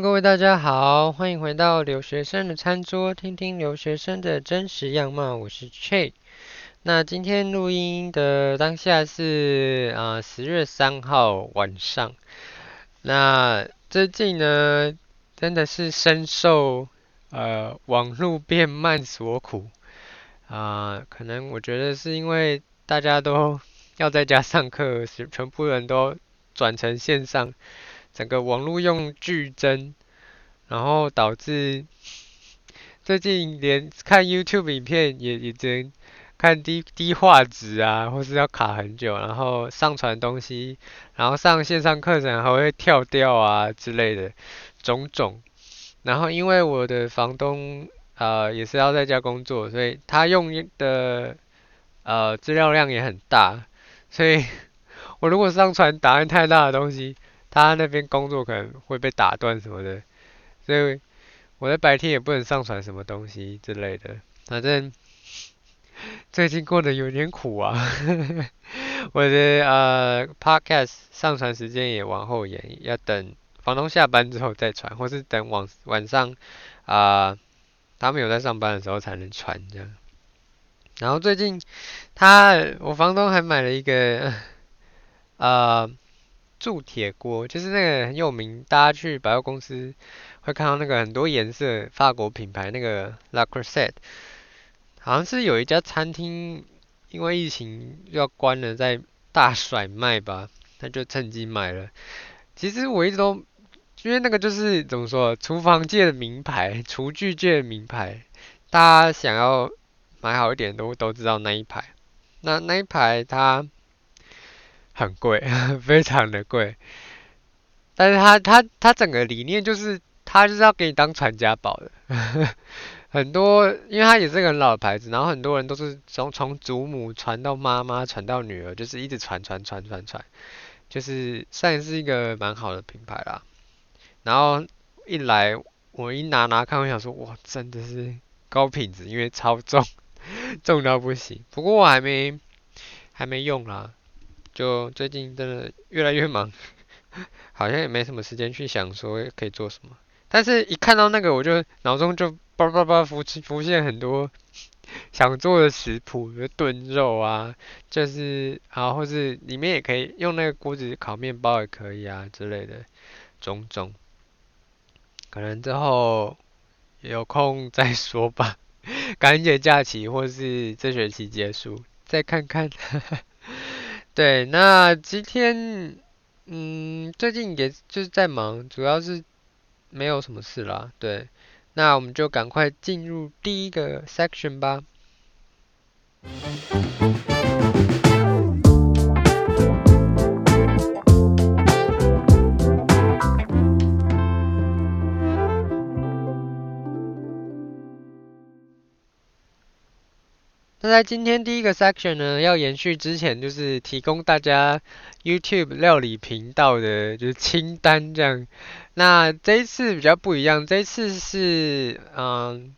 各位大家好，欢迎回到留学生的餐桌，听听留学生的真实样貌。我是 Che。那今天录音的当下是啊十月三号晚上。那最近呢，真的是深受呃网络变慢所苦啊、可能我觉得是因为大家都要在家上课，是全部人都转成线上。整个网络用剧增，然后导致最近连看 YouTube 影片也也只能看低低画质啊，或是要卡很久，然后上传东西，然后上线上课程还会跳掉啊之类的种种。然后因为我的房东呃也是要在家工作，所以他用的呃资料量也很大，所以我如果上传档案太大的东西，他那边工作可能会被打断什么的，所以我在白天也不能上传什么东西之类的。反正最近过得有点苦啊，我的呃 podcast 上传时间也往后延，要等房东下班之后再传，或是等晚晚上啊、他们有在上班的时候才能传这样。然后最近他我房东还买了一个呃。铸铁锅就是那个很有名，大家去百货公司会看到那个很多颜色法国品牌那个 La Croset，好像是有一家餐厅因为疫情要关了，在大甩卖吧，他就趁机买了。其实我一直都因为那个就是怎么说，厨房界的名牌，厨具界的名牌，大家想要买好一点都都知道那一排。那那一排它。很贵，非常的贵，但是他他他整个理念就是，他就是要给你当传家宝的，很多，因为他也是个很老的牌子，然后很多人都是从从祖母传到妈妈，传到女儿，就是一直传传传传传，就是算是一个蛮好的品牌啦。然后一来我一拿拿看，我想说哇，真的是高品质，因为超重，重到不行。不过我还没还没用啦。就最近真的越来越忙，好像也没什么时间去想说可以做什么。但是一看到那个，我就脑中就叭叭叭浮浮现很多 想做的食谱，比如炖肉啊，就是啊，或是里面也可以用那个锅子烤面包也可以啊之类的种种。可能之后有空再说吧，感恩节假期或是这学期结束再看看。对，那今天，嗯，最近也就是在忙，主要是没有什么事啦。对，那我们就赶快进入第一个 section 吧。那在今天第一个 section 呢，要延续之前就是提供大家 YouTube 料理频道的就是清单这样。那这一次比较不一样，这一次是嗯，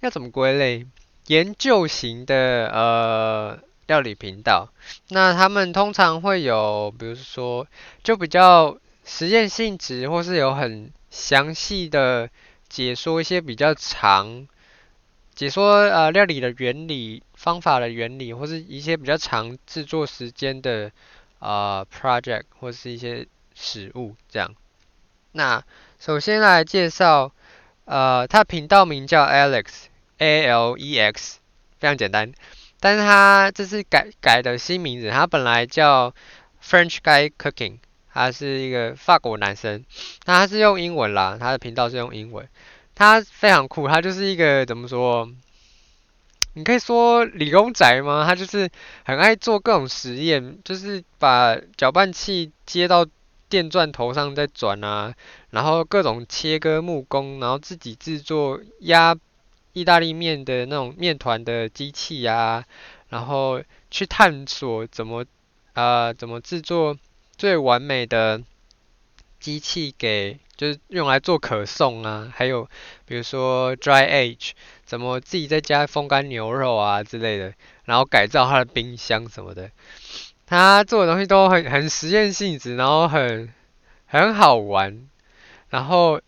要怎么归类？研究型的呃料理频道。那他们通常会有，比如说就比较实验性质，或是有很详细的解说一些比较长。解说呃料理的原理、方法的原理，或是一些比较长制作时间的呃 project 或是一些食物这样。那首先来介绍，呃，他频道名叫 Alex，A L E X，非常简单。但是他这是改改的新名字，他本来叫 French Guy Cooking，他是一个法国男生。那他是用英文啦，他的频道是用英文。他非常酷，他就是一个怎么说？你可以说理工宅吗？他就是很爱做各种实验，就是把搅拌器接到电钻头上再转啊，然后各种切割木工，然后自己制作压意大利面的那种面团的机器啊，然后去探索怎么呃怎么制作最完美的机器给。就是用来做可颂啊，还有比如说 dry age，怎么自己在家风干牛肉啊之类的，然后改造他的冰箱什么的，他做的东西都很很实验性质，然后很很好玩，然后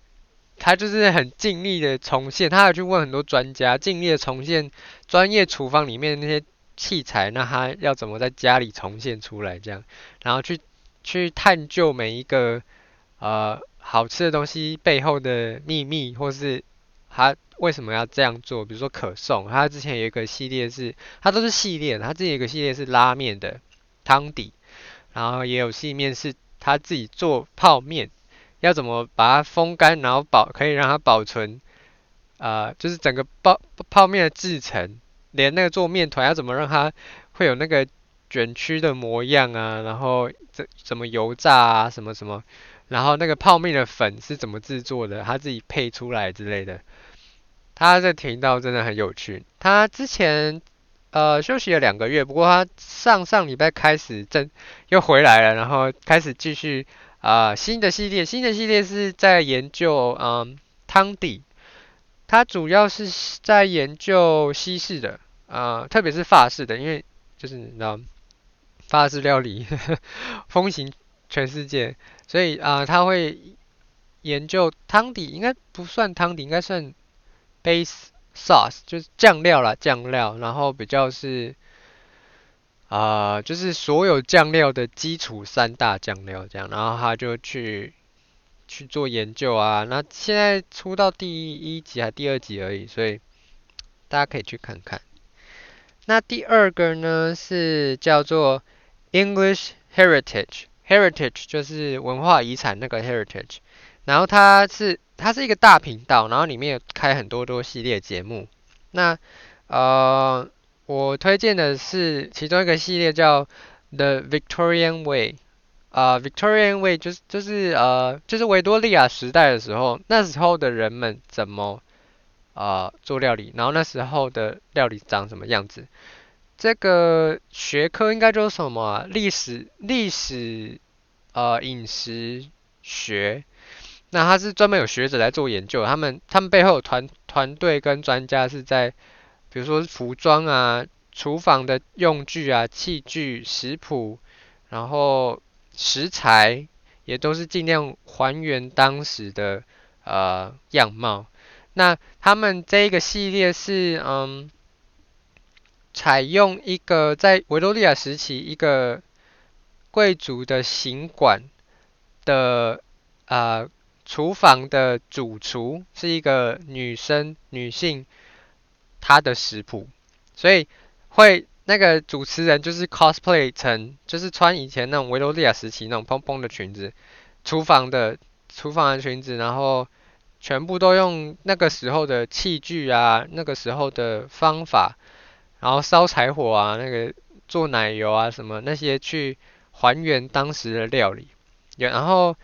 他就是很尽力的重现，他有去问很多专家，尽力的重现专业厨房里面那些器材，那他要怎么在家里重现出来这样，然后去去探究每一个呃好吃的东西背后的秘密，或是他为什么要这样做，比如说可颂，他之前有一个系列是，他都是系列，他自己有一个系列是拉面的汤底，然后也有细面是他自己做泡面。要怎么把它风干，然后保可以让它保存，呃，就是整个泡泡面的制成，连那个做面团要怎么让它会有那个卷曲的模样啊，然后怎怎么油炸啊，什么什么，然后那个泡面的粉是怎么制作的，他自己配出来之类的。他这频道真的很有趣。他之前呃休息了两个月，不过他上上礼拜开始正又回来了，然后开始继续。啊、新的系列，新的系列是在研究嗯汤底，他主要是在研究西式的，啊、特别是法式的，因为就是你知道法式料理呵 呵风行全世界，所以啊，他、会研究汤底，应该不算汤底，应该算 base sauce，就是酱料啦，酱料，然后比较是。啊、就是所有酱料的基础三大酱料这样，然后他就去去做研究啊。那现在出到第一集还第二集而已，所以大家可以去看看。那第二个呢是叫做 English Heritage heritage 就是文化遗产那个 Heritage。然后它是它是一个大频道，然后里面有开很多多系列节目。那呃。我推荐的是其中一个系列叫 The Victorian Way，啊、呃、，Victorian Way 就是就是呃就是维多利亚时代的时候，那时候的人们怎么啊、呃、做料理，然后那时候的料理长什么样子。这个学科应该就是什么？历史历史呃饮食学，那他是专门有学者来做研究，他们他们背后有团团队跟专家是在。比如说服装啊、厨房的用具啊、器具、食谱，然后食材也都是尽量还原当时的呃样貌。那他们这一个系列是嗯，采用一个在维多利亚时期一个贵族的行馆的呃厨房的主厨是一个女生女性。她的食谱，所以会那个主持人就是 cosplay 成，就是穿以前那种维多利亚时期那种蓬蓬的裙子，厨房的厨房的裙子，然后全部都用那个时候的器具啊，那个时候的方法，然后烧柴火啊，那个做奶油啊什么那些去还原当时的料理，然后。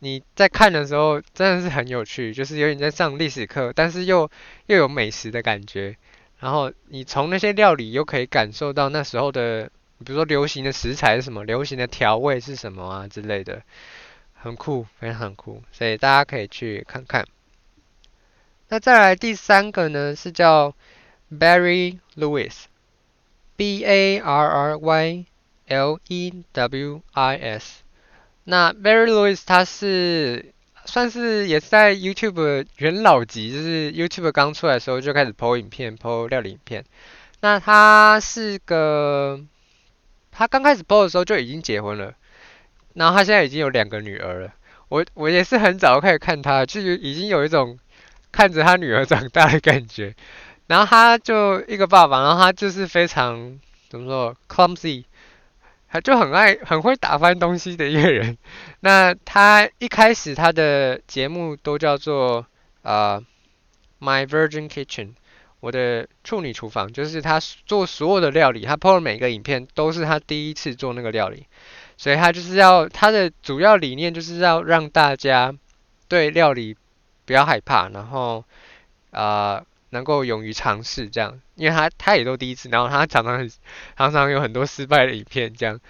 你在看的时候真的是很有趣，就是有点在上历史课，但是又又有美食的感觉。然后你从那些料理又可以感受到那时候的，比如说流行的食材是什么，流行的调味是什么啊之类的，很酷，非常酷，所以大家可以去看看。那再来第三个呢，是叫 Barry Lewis，B A R R Y L E W I S。那 Barry Lewis 他是算是也是在 YouTube 元老级，就是 YouTube 刚出来的时候就开始 PO 影片，PO 料理影片。那他是个，他刚开始 PO 的时候就已经结婚了，然后他现在已经有两个女儿了。我我也是很早开始看他，就已经有一种看着他女儿长大的感觉。然后他就一个爸爸，然后他就是非常怎么说 clumsy。他就很爱很会打翻东西的一个人。那他一开始他的节目都叫做呃 My Virgin Kitchen，我的处女厨房，就是他做所有的料理，他 po 的每个影片都是他第一次做那个料理，所以他就是要他的主要理念就是要让大家对料理不要害怕，然后啊。呃能够勇于尝试这样，因为他他也都第一次，然后他常常很常常有很多失败的影片这样，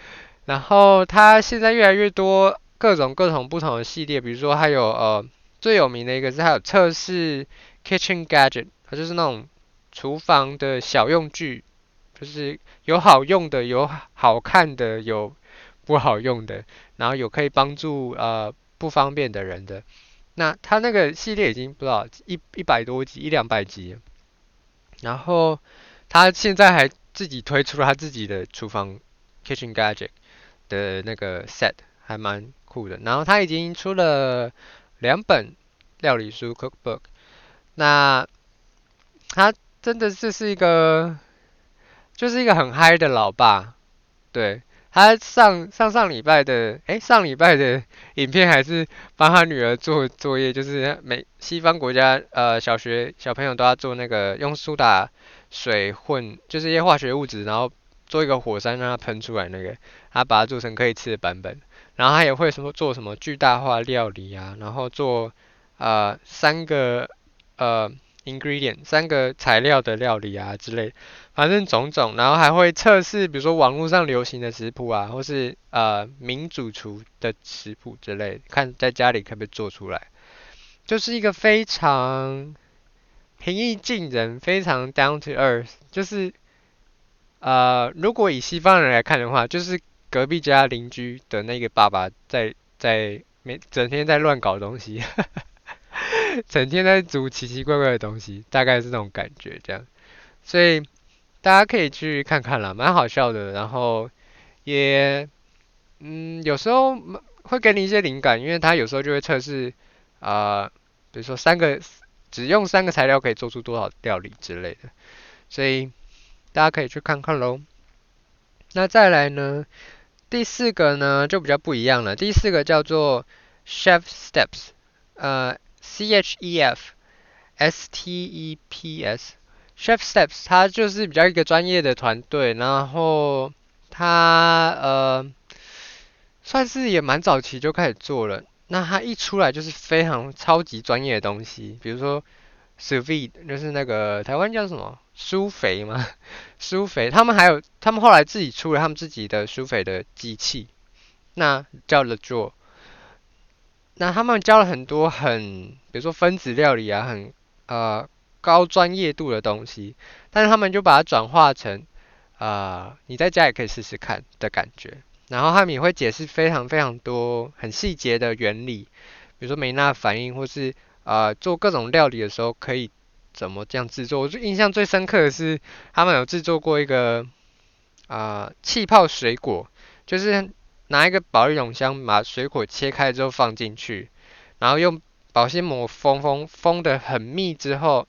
然后他现在越来越多各种各种不同的系列，比如说还有呃最有名的一个是还有测试 kitchen gadget，它就是那种厨房的小用具，就是有好用的，有好看的，有不好用的，然后有可以帮助呃不方便的人的。那他那个系列已经不知道一一百多集，一两百集，然后他现在还自己推出了他自己的厨房 kitchen gadget 的那个 set，还蛮酷的。然后他已经出了两本料理书 cookbook，那他真的这是一个，就是一个很嗨的老爸，对。他上上上礼拜的，诶，上礼拜的影片还是帮他女儿做作业，就是美西方国家呃小学小朋友都要做那个用苏打水混，就是一些化学物质，然后做一个火山让它喷出来那个，他把它做成可以吃的版本。然后他也会什么做什么巨大化料理啊，然后做呃三个呃 ingredient 三个材料的料理啊之类。反正种种，然后还会测试，比如说网络上流行的食谱啊，或是呃名主厨的食谱之类，看在家里可不可以做出来。就是一个非常平易近人，非常 down to earth。就是呃，如果以西方人来看的话，就是隔壁家邻居的那个爸爸在在每整天在乱搞东西，整天在煮奇奇怪怪的东西，大概是这种感觉这样。所以。大家可以去看看啦，蛮好笑的，然后也嗯有时候会给你一些灵感，因为他有时候就会测试啊、比如说三个只用三个材料可以做出多少料理之类的，所以大家可以去看看喽。那再来呢，第四个呢就比较不一样了，第四个叫做 Chef Steps，呃 C H E F S T E P S。Chef Steps，它就是比较一个专业的团队，然后它呃算是也蛮早期就开始做了。那它一出来就是非常超级专业的东西，比如说 SUVID，就是那个台湾叫什么苏肥嘛，苏肥。他们还有他们后来自己出了他们自己的苏肥的机器，那叫 Le Jour。那他们教了很多很，比如说分子料理啊，很呃。高专业度的东西，但是他们就把它转化成，呃，你在家也可以试试看的感觉。然后他们也会解释非常非常多很细节的原理，比如说梅纳反应，或是、呃、做各种料理的时候可以怎么这样制作。我就印象最深刻的是，他们有制作过一个啊、呃、气泡水果，就是拿一个保丽龙箱把水果切开之后放进去，然后用保鲜膜封封封的很密之后。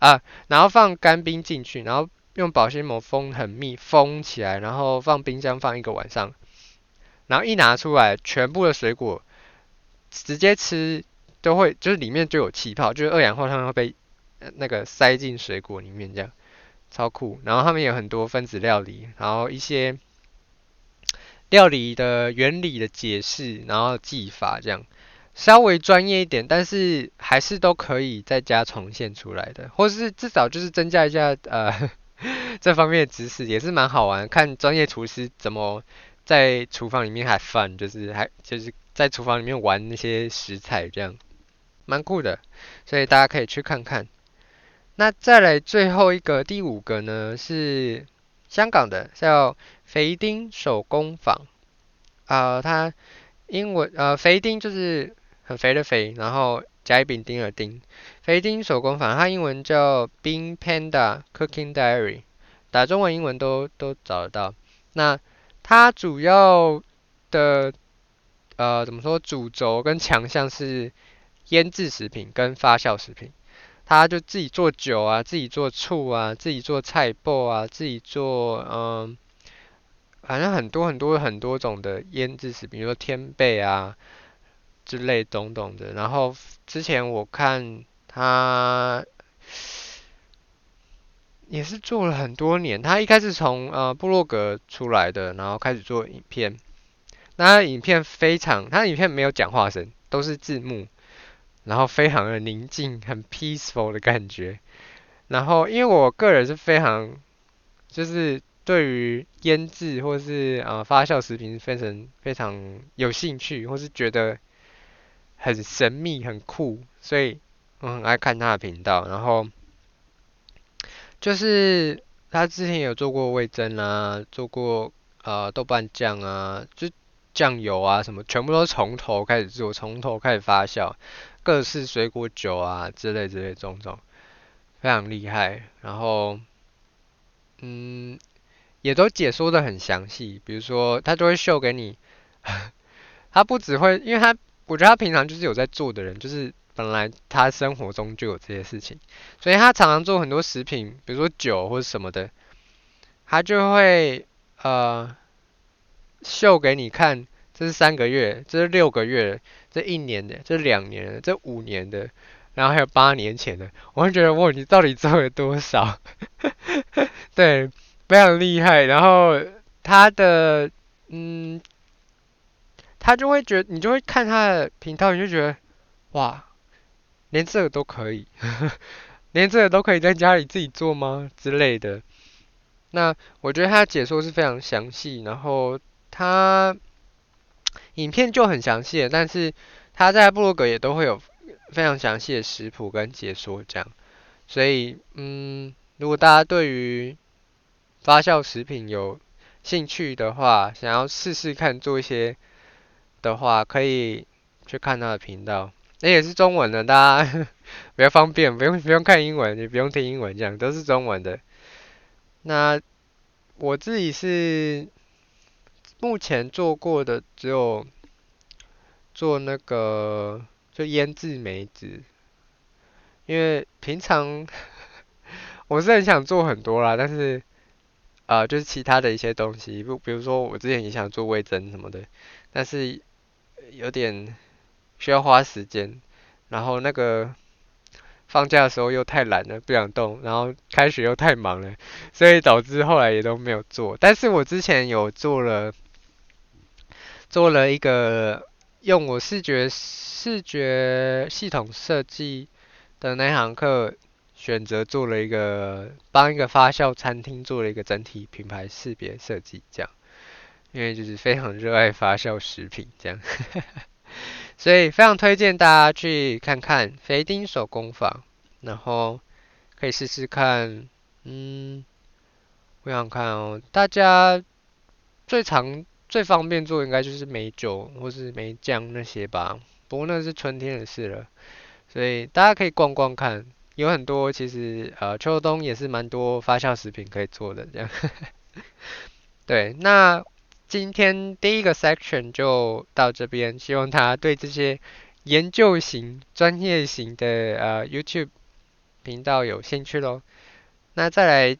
啊，然后放干冰进去，然后用保鲜膜封很密，封起来，然后放冰箱放一个晚上，然后一拿出来，全部的水果直接吃都会，就是里面就有气泡，就是二氧化碳会被那个塞进水果里面，这样超酷。然后他们有很多分子料理，然后一些料理的原理的解释，然后技法这样。稍微专业一点，但是还是都可以在家重现出来的，或是至少就是增加一下呃 这方面的知识，也是蛮好玩。看专业厨师怎么在厨房里面还 fun，就是还就是在厨房里面玩那些食材，这样蛮酷的，所以大家可以去看看。那再来最后一个第五个呢，是香港的叫肥丁手工坊啊、它英文呃肥丁就是。很肥的肥，然后甲乙丙丁的丁，肥丁手工坊，它英文叫 Bean Panda Cooking Diary，打中文、英文都都找得到。那它主要的呃怎么说，主轴跟强项是腌制食品跟发酵食品。他就自己做酒啊，自己做醋啊，自己做菜脯啊，自己做嗯，反正很多很多很多种的腌制食品，比如说天贝啊。之类种种的，然后之前我看他也是做了很多年。他一开始从呃部落格出来的，然后开始做影片。那影片非常，他影片没有讲话声，都是字幕，然后非常的宁静，很 peaceful 的感觉。然后因为我个人是非常，就是对于腌制或是呃发酵食品非常非常有兴趣，或是觉得。很神秘，很酷，所以我很爱看他的频道。然后就是他之前有做过味噌啊，做过呃豆瓣酱啊，就酱油啊什么，全部都从头开始做，从头开始发酵。各式水果酒啊之类之类种种，非常厉害。然后，嗯，也都解说的很详细，比如说他都会秀给你，他不只会，因为他我觉得他平常就是有在做的人，就是本来他生活中就有这些事情，所以他常常做很多食品，比如说酒或者什么的，他就会呃秀给你看。这是三个月，这是六个月，这一年的，这两年的，这五年的，然后还有八年前的，我会觉得哇，你到底做了多少？对，非常厉害。然后他的，嗯，他就会觉得，你就会看他的频道，你就觉得哇，连这个都可以，连这个都可以在家里自己做吗？之类的。那我觉得他的解说是非常详细，然后他。影片就很详细，但是他在部落格也都会有非常详细的食谱跟解说这样，所以嗯，如果大家对于发酵食品有兴趣的话，想要试试看做一些的话，可以去看他的频道，那也是中文的，大家 比较方便，不用不用看英文，也不用听英文，这样都是中文的。那我自己是。目前做过的只有做那个就腌制梅子，因为平常 我是很想做很多啦，但是、呃、就是其他的一些东西，不比如说我之前也想做微针什么的，但是有点需要花时间，然后那个放假的时候又太懒了，不想动，然后开学又太忙了，所以导致后来也都没有做。但是我之前有做了。做了一个用我视觉视觉系统设计的那堂课，选择做了一个帮一个发酵餐厅做了一个整体品牌识别设计，这样，因为就是非常热爱发酵食品，这样，所以非常推荐大家去看看肥丁手工坊，然后可以试试看，嗯，我想看哦，大家最常。最方便做应该就是梅酒或是梅酱那些吧，不过那是春天的事了，所以大家可以逛逛看，有很多其实呃秋冬也是蛮多发酵食品可以做的这样。对，那今天第一个 section 就到这边，希望大家对这些研究型、专业型的呃 YouTube 频道有兴趣喽。那再来，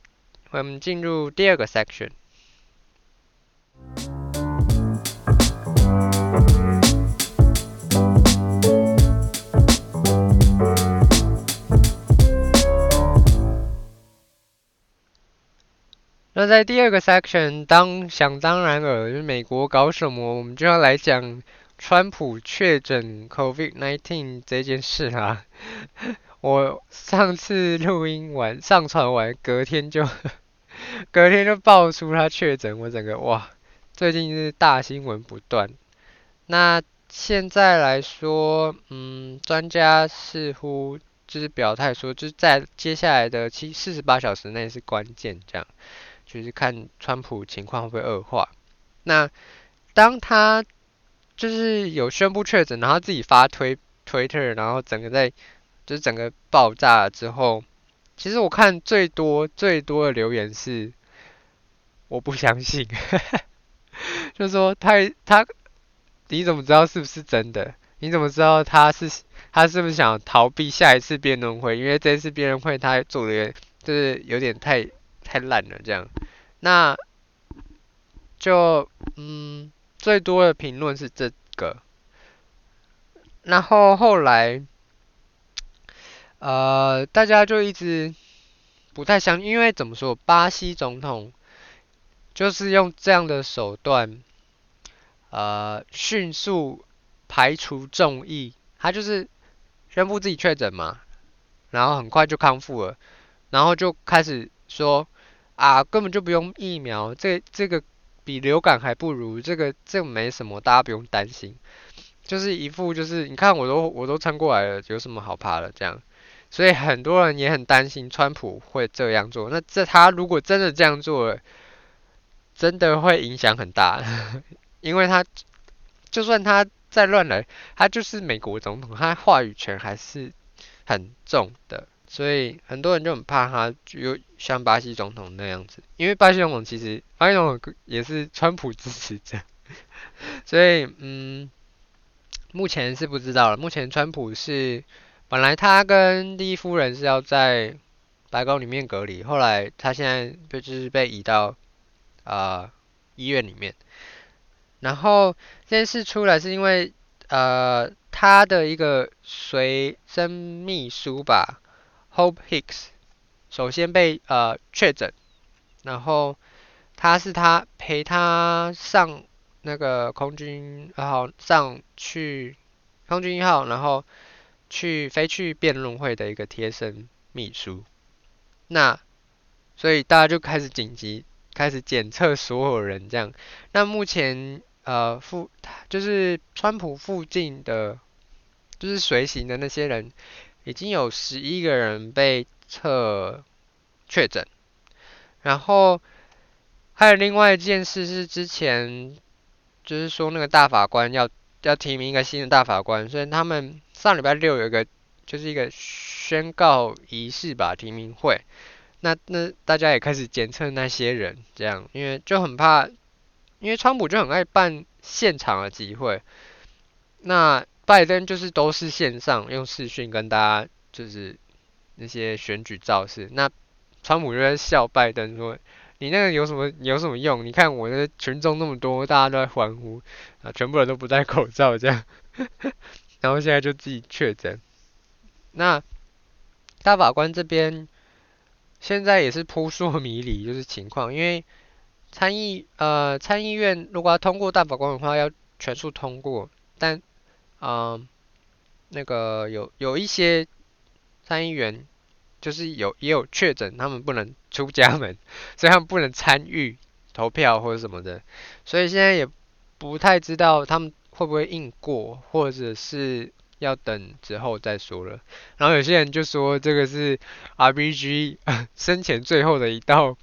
我们进入第二个 section。那在第二个 section，当想当然尔，就是美国搞什么，我们就要来讲川普确诊 COVID-19 这件事啊。我上次录音完、上传完，隔天就 隔天就爆出他确诊，我整个哇，最近是大新闻不断。那现在来说，嗯，专家似乎就是表态说，就是在接下来的七四十八小时内是关键，这样。就是看川普情况会不会恶化。那当他就是有宣布确诊，然后自己发推推特，然后整个在就是整个爆炸了之后，其实我看最多最多的留言是我不相信，就说他他你怎么知道是不是真的？你怎么知道他是他是不是想逃避下一次辩论会？因为这次辩论会他做的就是有点太。太烂了，这样，那就嗯，最多的评论是这个，然后后来，呃，大家就一直不太相信，因为怎么说，巴西总统就是用这样的手段，呃，迅速排除众议，他就是宣布自己确诊嘛，然后很快就康复了，然后就开始说。啊，根本就不用疫苗，这这个比流感还不如，这个这个没什么，大家不用担心。就是一副就是，你看我都我都撑过来了，有什么好怕的这样。所以很多人也很担心川普会这样做。那这他如果真的这样做了，真的会影响很大，因为他就算他再乱来，他就是美国总统，他话语权还是很重的，所以很多人就很怕他，就像巴西总统那样子，因为巴西总统其实巴西总统也是川普支持者，所以嗯，目前是不知道了。目前川普是本来他跟第一夫人是要在白宫里面隔离，后来他现在就就是被移到、呃、医院里面。然后这件事出来是因为，呃，他的一个随身秘书吧，Hope Hicks，首先被呃确诊，然后他是他陪他上那个空军，然后上去空军一号，然后去飞去辩论会的一个贴身秘书，那所以大家就开始紧急开始检测所有人这样，那目前。呃，附就是川普附近的，就是随行的那些人，已经有十一个人被测确诊。然后还有另外一件事是，之前就是说那个大法官要要提名一个新的大法官，所以他们上礼拜六有一个就是一个宣告仪式吧，提名会。那那大家也开始检测那些人，这样，因为就很怕。因为川普就很爱办现场的集会，那拜登就是都是线上用视讯跟大家就是那些选举造势，那川普就在笑拜登说：“你那个有什么有什么用？你看我的群众那么多，大家都在欢呼啊，全部人都不戴口罩这样，然后现在就自己确诊。那大法官这边现在也是扑朔迷离，就是情况，因为。参议呃参议院如果要通过大法官的话，要全数通过，但嗯、那个有有一些参议员就是有也有确诊，他们不能出家门，所以他们不能参与投票或者什么的，所以现在也不太知道他们会不会硬过，或者是要等之后再说了。然后有些人就说这个是 RBG 生前最后的一道。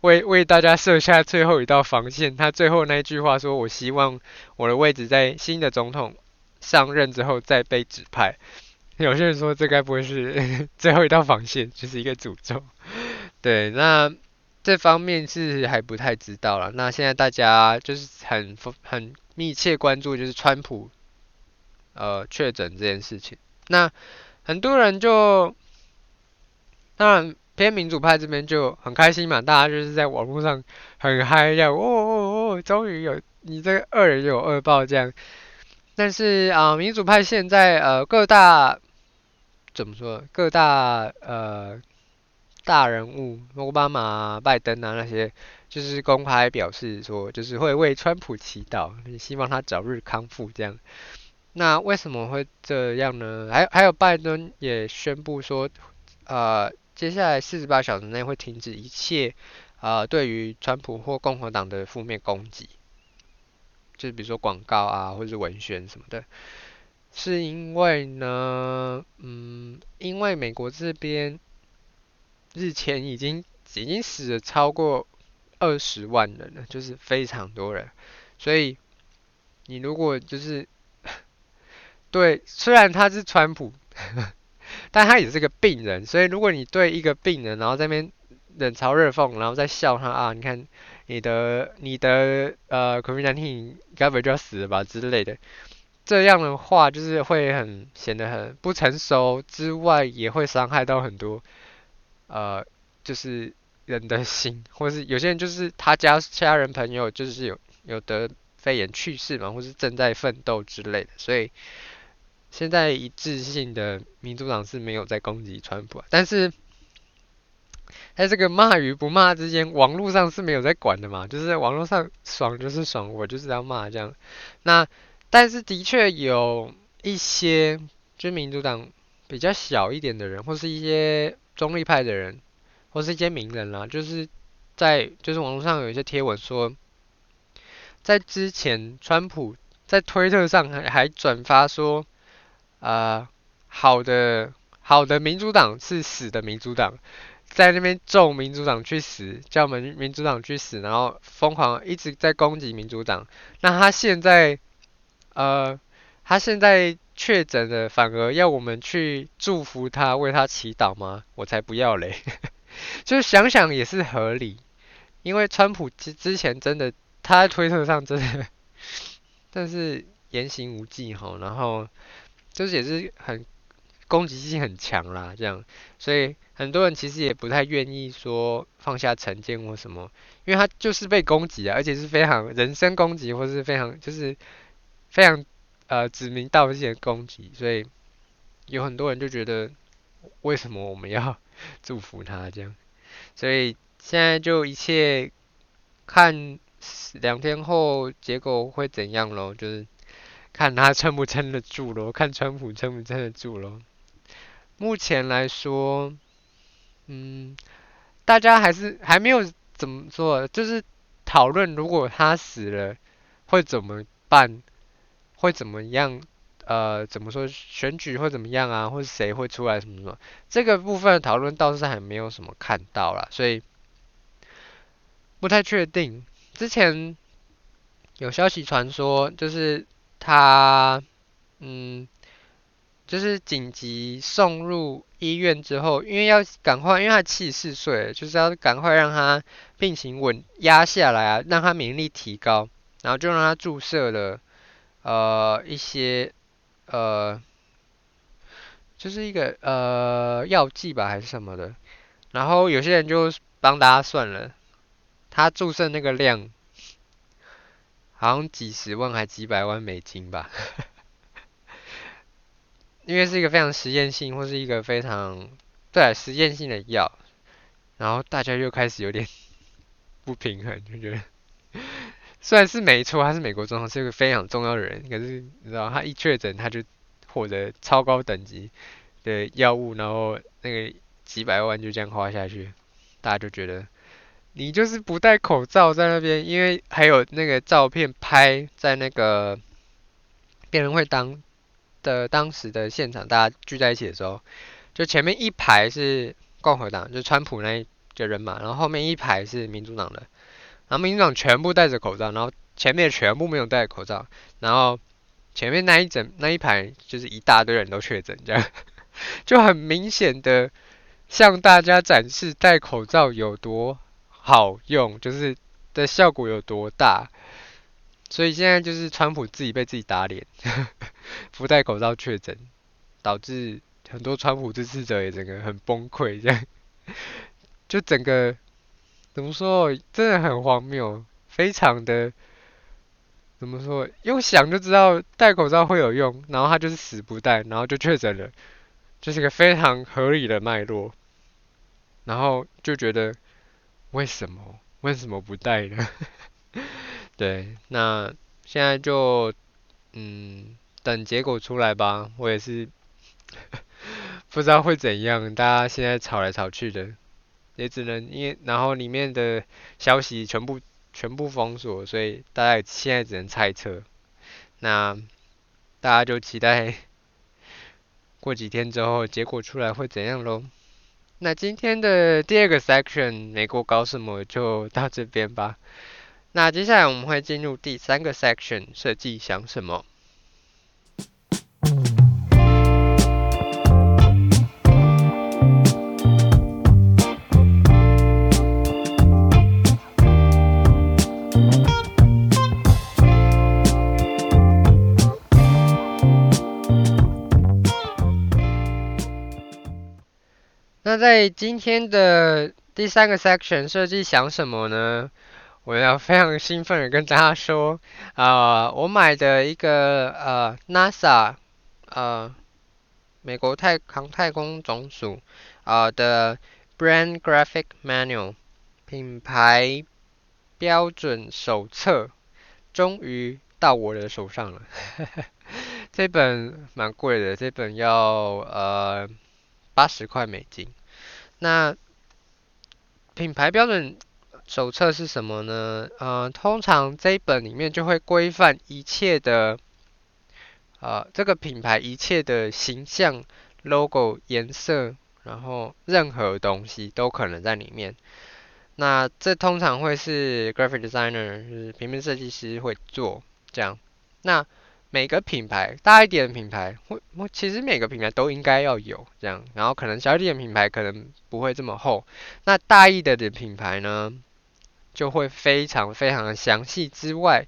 为为大家设下最后一道防线。他最后那一句话说：“我希望我的位置在新的总统上任之后再被指派。”有些人说这该不会是 最后一道防线，就是一个诅咒。对，那这方面是还不太知道了。那现在大家就是很很密切关注，就是川普呃确诊这件事情。那很多人就当然。偏民主派这边就很开心嘛，大家就是在网络上很嗨，这样，哦哦哦，终于有你这个恶人有恶报这样。但是啊、民主派现在呃各大怎么说？各大呃大人物，奥巴马、拜登啊那些，就是公开表示说，就是会为川普祈祷，希望他早日康复这样。那为什么会这样呢？还还有拜登也宣布说，呃。接下来四十八小时内会停止一切，呃，对于川普或共和党的负面攻击，就比如说广告啊，或者是文宣什么的，是因为呢，嗯，因为美国这边日前已经已经死了超过二十万人了，就是非常多人，所以你如果就是对，虽然他是川普。但他也是个病人，所以如果你对一个病人，然后在那边冷嘲热讽，然后再笑他啊，你看你的你的呃，COVID-19 该不会就要死了吧之类的，这样的话就是会很显得很不成熟，之外也会伤害到很多呃，就是人的心，或是有些人就是他家家人朋友就是有有得肺炎去世嘛，或是正在奋斗之类的，所以。现在一致性的民主党是没有在攻击川普，但是在这个骂与不骂之间，网络上是没有在管的嘛，就是在网络上爽就是爽，我就是要骂这样。那但是的确有一些就民主党比较小一点的人，或是一些中立派的人，或是一些名人啦，就是在就是网络上有一些贴文说，在之前川普在推特上还还转发说。呃，好的，好的，民主党是死的民主党，在那边咒民主党去死，叫民民主党去死，然后疯狂一直在攻击民主党。那他现在，呃，他现在确诊了，反而要我们去祝福他，为他祈祷吗？我才不要嘞！就是想想也是合理，因为川普之之前真的他在推特上真的，但是言行无忌哈，然后就是也是很攻击性很强啦，这样，所以很多人其实也不太愿意说放下成见或什么，因为他就是被攻击啊，而且是非常人身攻击，或是非常就是非常。呃，指名道姓的攻击，所以有很多人就觉得，为什么我们要 祝福他这样？所以现在就一切看两天后结果会怎样咯，就是看他撑不撑得住咯，看川普撑不撑得住咯。目前来说，嗯，大家还是还没有怎么做，就是讨论如果他死了会怎么办。会怎么样？呃，怎么说选举会怎么样啊？或者谁会出来什么什么？这个部分的讨论倒是还没有什么看到啦，所以不太确定。之前有消息传说，就是他，嗯，就是紧急送入医院之后，因为要赶快，因为他七十四岁，就是要赶快让他病情稳压下来啊，让他免疫力提高，然后就让他注射了。呃，一些呃，就是一个呃药剂吧，还是什么的。然后有些人就帮大家算了，他注射那个量，好像几十万还几百万美金吧。因为是一个非常实验性，或是一个非常对实验性的药，然后大家又开始有点 不平衡，就觉得。虽然是没错，他是美国总统，是一个非常重要的人。可是你知道，他一确诊，他就获得超高等级的药物，然后那个几百万就这样花下去，大家就觉得你就是不戴口罩在那边，因为还有那个照片拍在那个辩论会当的当时的现场，大家聚在一起的时候，就前面一排是共和党，就川普那一个人嘛，然后后面一排是民主党的。然后民主党全部戴着口罩，然后前面全部没有戴口罩，然后前面那一整那一排就是一大堆人都确诊，这样 就很明显的向大家展示戴口罩有多好用，就是的效果有多大。所以现在就是川普自己被自己打脸，不戴口罩确诊，导致很多川普支持者也整个很崩溃，这样就整个。怎么说？真的很荒谬，非常的怎么说？用想就知道戴口罩会有用，然后他就是死不戴，然后就确诊了，就是一个非常合理的脉络。然后就觉得为什么？为什么不戴呢？对，那现在就嗯等结果出来吧。我也是 不知道会怎样，大家现在吵来吵去的。也只能因为，然后里面的消息全部全部封锁，所以大家现在只能猜测。那大家就期待过几天之后结果出来会怎样喽。那今天的第二个 section 美国搞什么就到这边吧。那接下来我们会进入第三个 section 设计想什么。那在今天的第三个 section 设计想什么呢？我要非常兴奋的跟大家说，啊、我买的一个呃 NASA 呃美国太航太空总署啊、的 Brand Graphic Manual 品牌标准手册终于到我的手上了。这本蛮贵的，这本要呃八十块美金。那品牌标准手册是什么呢？呃，通常这一本里面就会规范一切的，呃，这个品牌一切的形象、logo、颜色，然后任何东西都可能在里面。那这通常会是 graphic designer，就是平面设计师会做这样。那每个品牌大一点的品牌，或或其实每个品牌都应该要有这样，然后可能小一点的品牌可能不会这么厚，那大一点的品牌呢，就会非常非常的详细之外，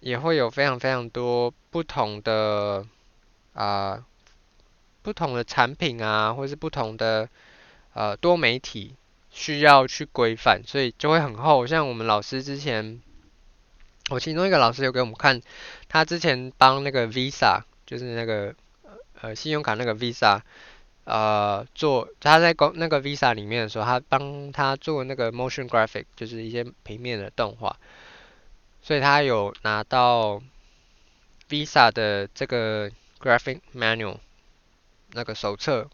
也会有非常非常多不同的啊、不同的产品啊，或是不同的呃多媒体需要去规范，所以就会很厚。像我们老师之前。我其中一个老师有给我们看，他之前帮那个 Visa，就是那个呃信用卡那个 Visa，呃做他在公那个 Visa 里面的时候，他帮他做那个 motion graphic，就是一些平面的动画，所以他有拿到 Visa 的这个 graphic manual 那个手册，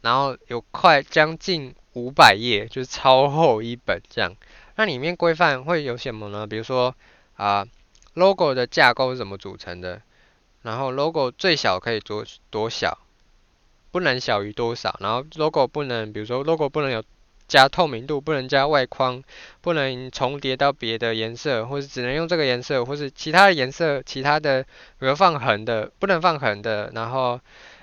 然后有快将近五百页，就是超厚一本这样。那里面规范会有什么呢？比如说。啊，logo 的架构是怎么组成的？然后 logo 最小可以做多小，不能小于多少？然后 logo 不能，比如说 logo 不能有加透明度，不能加外框，不能重叠到别的颜色，或是只能用这个颜色，或是其他的颜色，其他的比如放横的，不能放横的，然后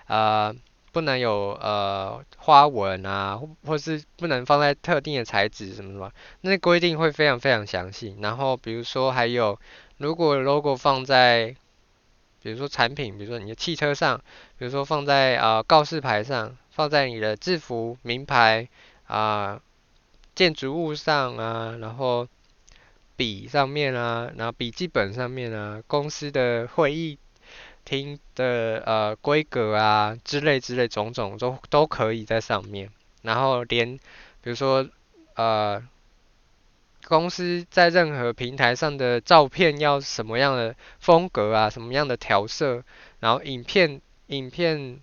啊。不能有呃花纹啊，或是不能放在特定的材质什么什么，那规定会非常非常详细。然后比如说还有，如果 logo 放在，比如说产品，比如说你的汽车上，比如说放在啊、告示牌上，放在你的制服名牌啊、建筑物上啊，然后笔上面啊，然后笔记本上面啊，公司的会议。厅的呃规格啊之类之类种种都都可以在上面，然后连比如说呃公司在任何平台上的照片要什么样的风格啊，什么样的调色，然后影片影片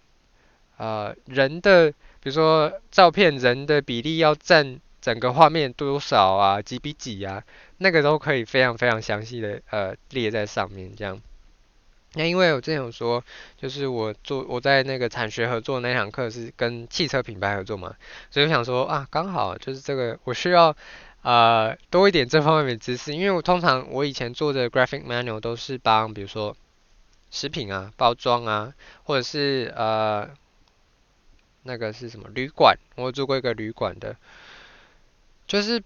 呃人的比如说照片人的比例要占整个画面多少啊，几比几啊，那个都可以非常非常详细的呃列在上面这样。那因为我之前有说，就是我做我在那个产学合作那堂课是跟汽车品牌合作嘛，所以我想说啊，刚好就是这个我需要呃多一点这方面的知识，因为我通常我以前做的 graphic manual 都是帮比如说食品啊、包装啊，或者是呃那个是什么旅馆，我做过一个旅馆的，就是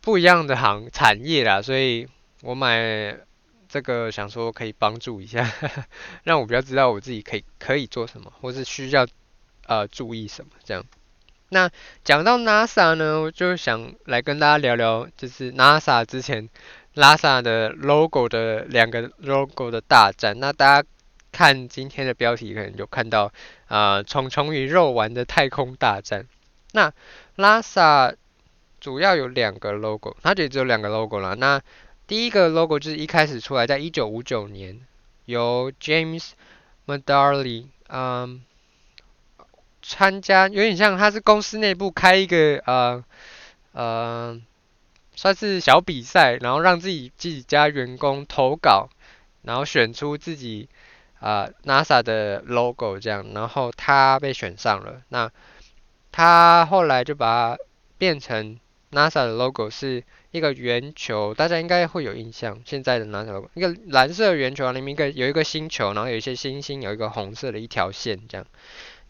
不一样的行产业啦，所以我买。这个想说可以帮助一下，让我比较知道我自己可以可以做什么，或是需要呃注意什么这样。那讲到 NASA 呢，我就想来跟大家聊聊，就是 NASA 之前 NASA 的 logo 的两个 logo 的大战。那大家看今天的标题，可能就看到啊、呃，虫虫与肉丸的太空大战。那 NASA 主要有两个 logo，它就只有两个 logo 啦。那第一个 logo 就是一开始出来，在一九五九年，由 James Madarley 嗯参加，有点像他是公司内部开一个呃呃算是小比赛，然后让自己自己家员工投稿，然后选出自己啊、NASA 的 logo 这样，然后他被选上了，那他后来就把它变成 NASA 的 logo 是。一个圆球，大家应该会有印象。现在的 NASA，logo 一个蓝色圆球里面一个有一个星球，然后有一些星星，有一个红色的一条线，这样，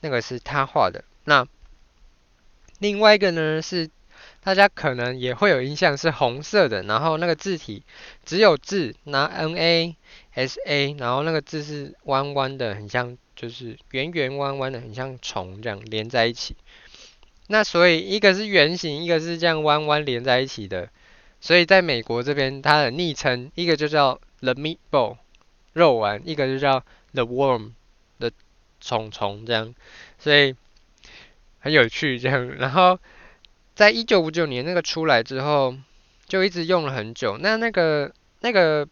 那个是他画的。那另外一个呢是大家可能也会有印象，是红色的，然后那个字体只有字，拿 NASA，然后那个字是弯弯的，很像就是圆圆弯弯的，很像虫这样连在一起。那所以一个是圆形，一个是这样弯弯连在一起的。所以在美国这边，它的昵称一个就叫 The Meatball 肉丸，一个就叫 The Worm 虫虫这样，所以很有趣这样。然后在一九五九年那个出来之后，就一直用了很久。那那个那个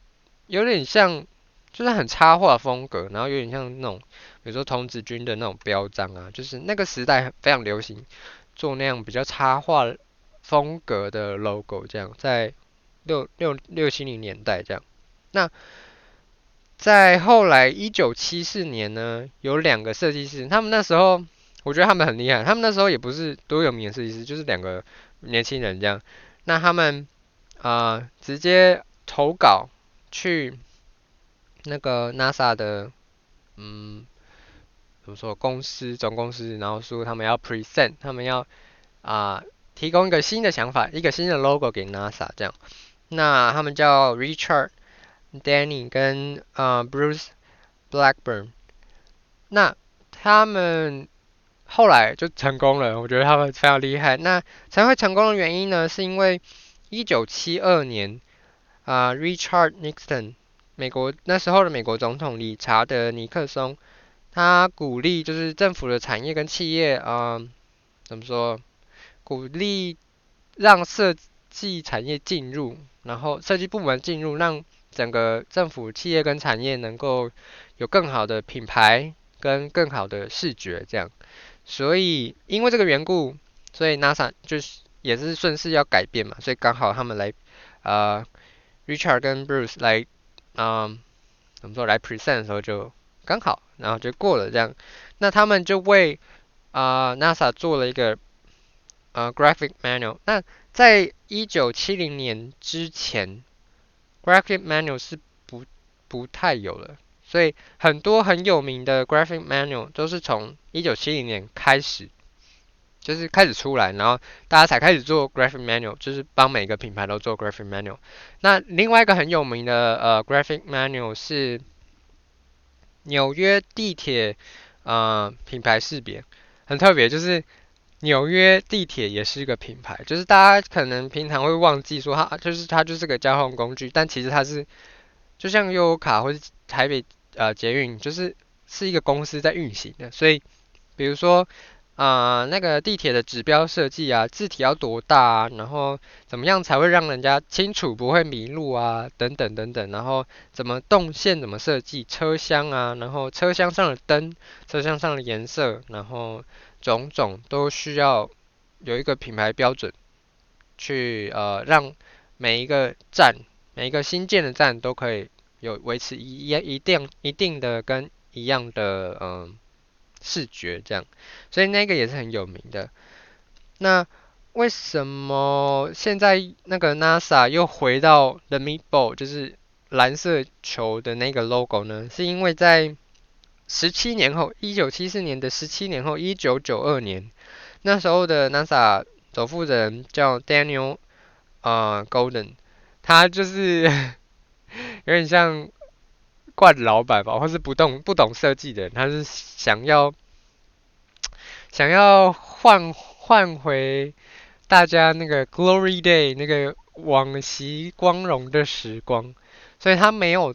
有点像，就是很插画风格，然后有点像那种，比如说童子军的那种标章啊，就是那个时代非常流行做那样比较插画。风格的 logo 这样，在六六六七零年代这样，那在后来一九七四年呢，有两个设计师，他们那时候我觉得他们很厉害，他们那时候也不是多有名的设计师，就是两个年轻人这样，那他们啊、直接投稿去那个 NASA 的嗯怎么说公司总公司，然后说他们要 present，他们要啊、提供一个新的想法，一个新的 logo 给 NASA 这样。那他们叫 Richard Danny 跟呃 Bruce Blackburn。那他们后来就成功了，我觉得他们非常厉害。那才会成功的原因呢，是因为一九七二年啊、，Richard Nixon，美国那时候的美国总统理查德尼克松，他鼓励就是政府的产业跟企业啊、怎么说？鼓励让设计产业进入，然后设计部门进入，让整个政府、企业跟产业能够有更好的品牌跟更好的视觉，这样。所以因为这个缘故，所以 NASA 就是也是顺势要改变嘛，所以刚好他们来，呃，Richard 跟 Bruce 来，嗯、怎么说来 present 的时候就刚好，然后就过了这样。那他们就为啊、NASA 做了一个呃 graphic manual。那在一九七零年之前，graphic manual 是不不太有了。所以很多很有名的 graphic manual 都是从一九七零年开始，就是开始出来，然后大家才开始做 graphic manual，就是帮每个品牌都做 graphic manual。那另外一个很有名的呃 graphic manual 是纽约地铁呃品牌识别，很特别，就是纽约地铁也是一个品牌，就是大家可能平常会忘记说它就是它就是个交通工具，但其实它是就像悠游卡或者台北。呃，捷运就是是一个公司在运行的，所以比如说啊、那个地铁的指标设计啊，字体要多大啊，然后怎么样才会让人家清楚不会迷路啊，等等等等，然后怎么动线怎么设计车厢啊，然后车厢上的灯、车厢上的颜色，然后种种都需要有一个品牌标准去呃，让每一个站、每一个新建的站都可以。有维持一一一定一定的跟一样的嗯视觉这样，所以那个也是很有名的。那为什么现在那个 NASA 又回到 The Meatball，就是蓝色球的那个 logo 呢？是因为在十七年后，一九七四年的十七年后，一九九二年，那时候的 NASA 总负责人叫 Daniel 啊、uh,，Golden，他就是。有点像惯老板吧，或是不懂不懂设计的人，他是想要想要换换回大家那个 Glory Day 那个往昔光荣的时光，所以他没有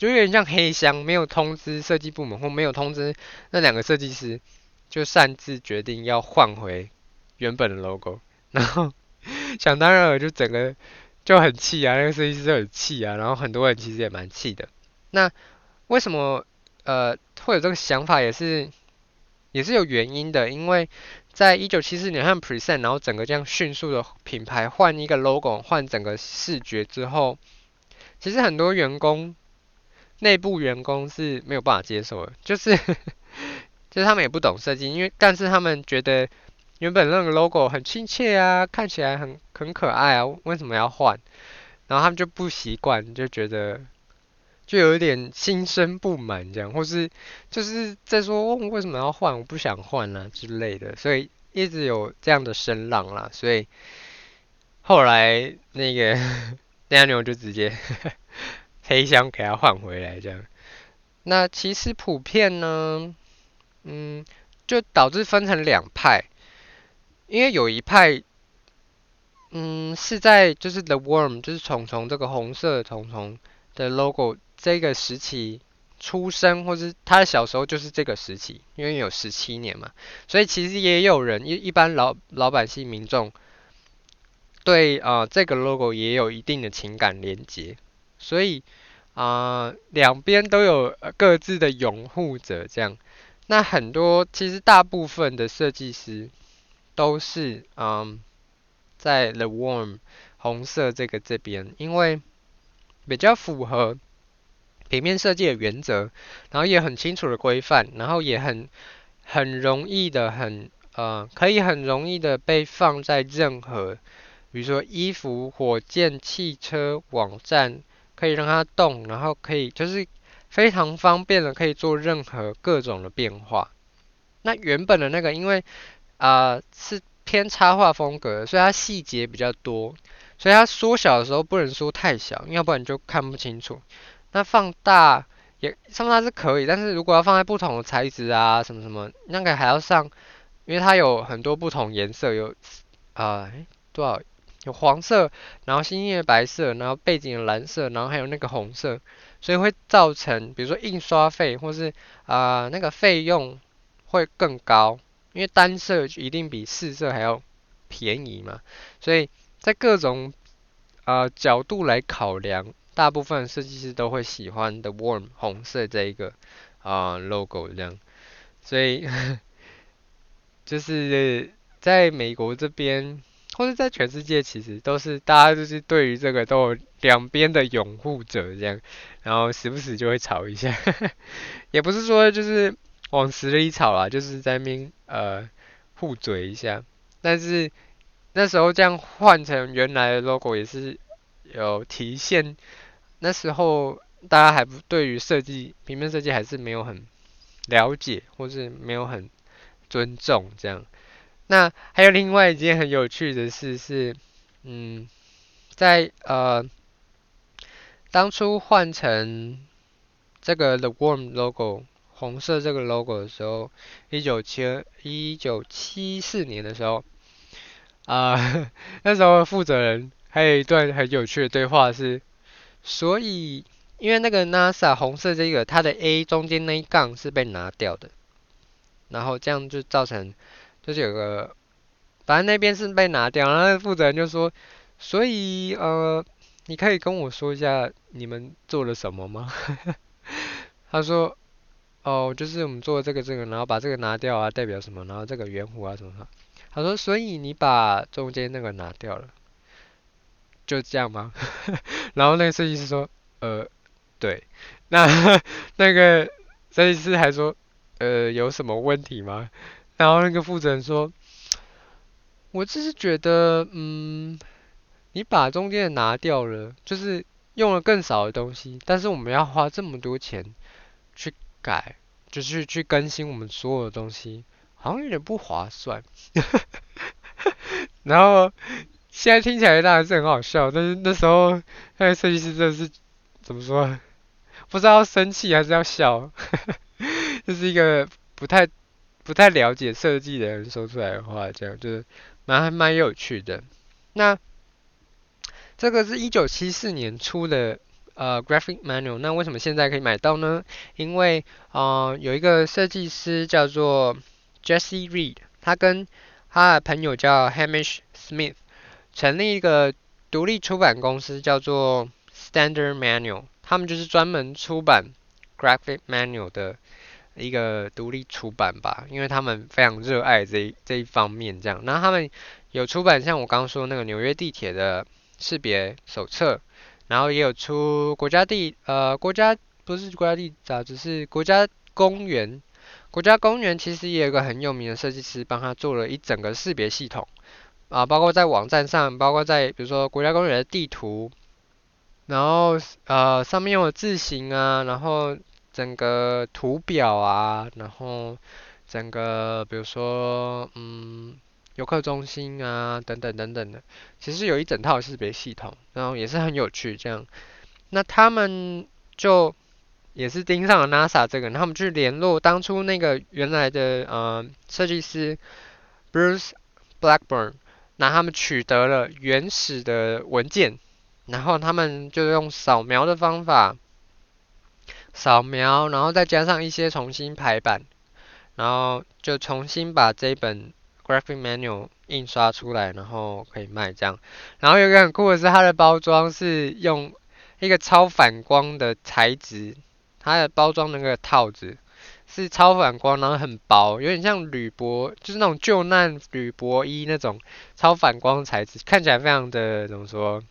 就有点像黑箱，没有通知设计部门或没有通知那两个设计师，就擅自决定要换回原本的 logo，然后想当然了就整个。就很气啊，那个设计师就很气啊，然后很多人其实也蛮气的。那为什么呃会有这个想法，也是也是有原因的。因为在一九七四年和 present，然后整个这样迅速的品牌换一个 logo，换整个视觉之后，其实很多员工内部员工是没有办法接受的，就是就是他们也不懂设计，因为但是他们觉得。原本那个 logo 很亲切啊，看起来很很可爱啊，为什么要换？然后他们就不习惯，就觉得就有一点心生不满这样，或是就是在说，哦，为什么要换？我不想换啊之类的，所以一直有这样的声浪啦。所以后来那个 Daniel 就直接黑箱给他换回来这样。那其实普遍呢，嗯，就导致分成两派。因为有一派，嗯，是在就是 The Worm，就是虫虫这个红色虫虫的 logo 这个时期出生，或是他小时候就是这个时期，因为有十七年嘛，所以其实也有人一一般老老百姓民众对啊、这个 logo 也有一定的情感连接，所以啊、两边都有各自的拥护者这样，那很多其实大部分的设计师。都是嗯，在 The warm 红色这个这边，因为比较符合平面设计的原则，然后也很清楚的规范，然后也很很容易的很呃，可以很容易的被放在任何，比如说衣服、火箭、汽车、网站、可以让它动，然后可以就是非常方便的可以做任何各种的变化。那原本的那个因为啊、是偏插画风格，所以它细节比较多，所以它缩小的时候不能缩太小，要不然就看不清楚。那放大也放大是可以，但是如果要放在不同的材质啊什么什么，那个还要上，因为它有很多不同颜色，有啊、多少？有黄色，然后星星的白色，然后背景的蓝色，然后还有那个红色，所以会造成，比如说印刷费或是啊、那个费用会更高，因为单色一定比四色还要便宜嘛，所以在各种啊、角度来考量，大部分设计师都会喜欢 The warm 红色这一个啊、logo 这样，所以 就是在美国这边。或者在全世界，其实都是大家就是对于这个都有两边的拥护者这样，然后时不时就会吵一下，也不是说就是往死里吵啦，就是在那边呃互嘴一下。但是那时候这样换成原来的 logo 也是有体现，那时候大家还不对于设计平面设计还是没有很了解，或是没有很尊重这样。那还有另外一件很有趣的事是，嗯，在呃当初换成这个 The Worm logo 红色这个 logo 的时候，一九七一九七四年的时候，啊、那时候负责人还有一段很有趣的对话是，所以因为那个 NASA 红色这个它的 A 中间那一杠是被拿掉的，然后这样就造成。就是有个，反正那边是被拿掉，然后负责人就说，所以呃，你可以跟我说一下你们做了什么吗？他说，哦，就是我们做这个这个，然后把这个拿掉啊，代表什么？然后这个圆弧啊什么的。他说，所以你把中间那个拿掉了，就这样吗？然后那个设计师说，呃，对。那 那个设计师还说，呃，有什么问题吗？然后那个负责人说：“我只是觉得，嗯，你把中间的拿掉了，就是用了更少的东西，但是我们要花这么多钱去改，就是去更新我们所有的东西，好像有点不划算。”然后现在听起来当然是很好笑，但是那时候那个设计师真的是怎么说？不知道生气还是要笑，这是一个不太。不太了解设计的人说出来的话，这样就是蛮还蛮有趣的。那这个是一九七四年出的呃 Graphic Manual，那为什么现在可以买到呢？因为呃有一个设计师叫做 Jesse Reed，他跟他的朋友叫 Hamish Smith，成立一个独立出版公司叫做 Standard Manual，他们就是专门出版 Graphic Manual 的。一个独立出版吧，因为他们非常热爱这这一方面，这样。然后他们有出版像我刚刚说那个纽约地铁的识别手册，然后也有出国家地呃国家不是国家地杂志，是国家公园。国家公园其实也有一个很有名的设计师帮他做了一整个识别系统啊，包括在网站上，包括在比如说国家公园的地图，然后呃上面用的字型啊，然后。整个图表啊，然后整个比如说嗯游客中心啊等等等等的，其实有一整套识别系统，然后也是很有趣这样。那他们就也是盯上了 NASA 这个，然后他们去联络当初那个原来的呃设计师 Bruce Blackburn，那他们取得了原始的文件，然后他们就用扫描的方法。扫描，然后再加上一些重新排版，然后就重新把这本 Graphic Manual 印刷出来，然后可以卖这样。然后有一个很酷的是，它的包装是用一个超反光的材质，它的包装那个套子是超反光，然后很薄，有点像铝箔，就是那种救难铝箔衣那种超反光材质，看起来非常的怎么说？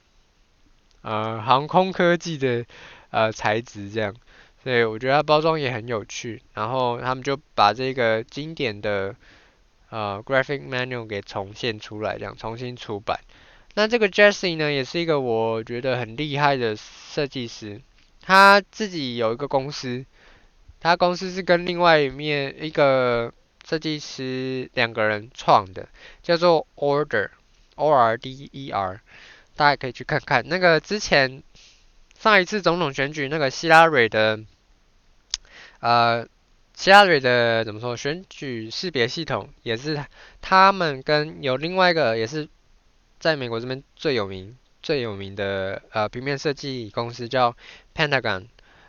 呃，航空科技的呃材质这样。对，我觉得它包装也很有趣，然后他们就把这个经典的呃 Graphic Manual 给重现出来，这样重新出版。那这个 Jesse 呢，也是一个我觉得很厉害的设计师，他自己有一个公司，他公司是跟另外一面一个设计师两个人创的，叫做 Order，O R D E R，大家可以去看看。那个之前上一次总统选举那个希拉蕊的，呃。希拉蕊的怎么说？选举识别系统也是他们跟有另外一个也是在美国这边最有名最有名的呃平面设计公司叫 Pentagon，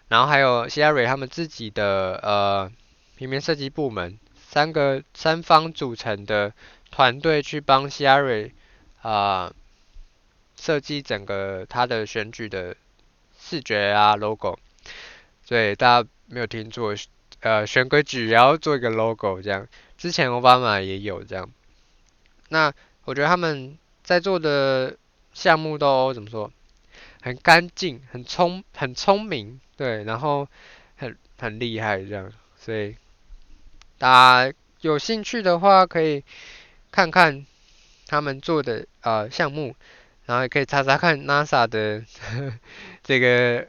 然后还有希拉蕊他们自己的呃平面设计部门，三个三方组成的团队去帮希拉蕊啊设计整个他的选举的视觉啊 logo，所以大家没有听错。呃，选规矩也要做一个 logo，这样。之前奥巴马也有这样。那我觉得他们在做的项目都怎么说？很干净，很聪，很聪明，对，然后很很厉害这样。所以大家有兴趣的话，可以看看他们做的呃项目，然后也可以查查看 NASA 的这个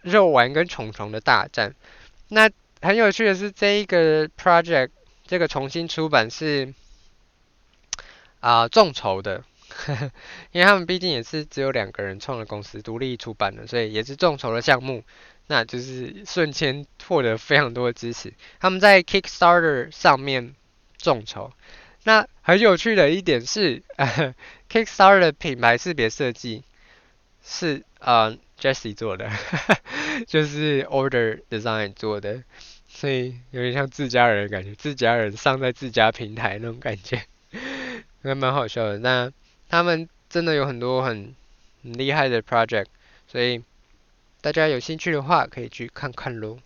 肉丸跟虫虫的大战。那很有趣的是，这一个 project 这个重新出版是啊、众筹的呵呵，因为他们毕竟也是只有两个人创的公司，独立出版的，所以也是众筹的项目，那就是瞬间获得非常多的支持。他们在 Kickstarter 上面众筹，那很有趣的一点是、呃、，Kickstarter 的品牌识别设计是啊。Jesse 做的，就是 Order Design 做的，所以有点像自家人的感觉，自家人上在自家平台那种感觉，还蛮好笑的。那他们真的有很多很很厉害的 project，所以大家有兴趣的话可以去看看喽。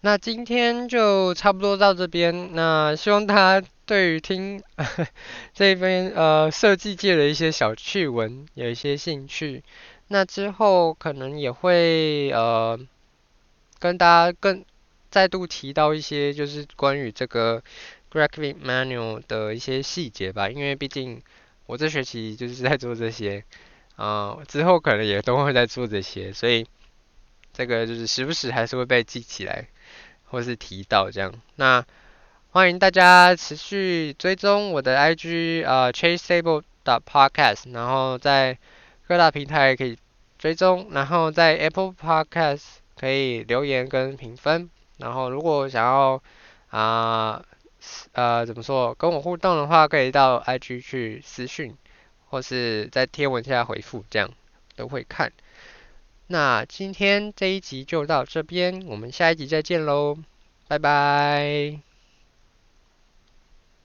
那今天就差不多到这边，那希望大家对于听 这边呃设计界的一些小趣闻有一些兴趣。那之后可能也会呃跟大家更再度提到一些就是关于这个 Graphic Manual 的一些细节吧，因为毕竟我这学期就是在做这些，啊、呃、之后可能也都会在做这些，所以这个就是时不时还是会被记起来或是提到这样。那欢迎大家持续追踪我的 IG、呃、ChaseTable 的 Podcast，然后在各大平台可以追踪，然后在 Apple Podcast 可以留言跟评分。然后如果想要啊呃，呃怎么说跟我互动的话，可以到 IG 去私讯，或是在贴文下回复，这样都会看。那今天这一集就到这边，我们下一集再见喽，拜拜。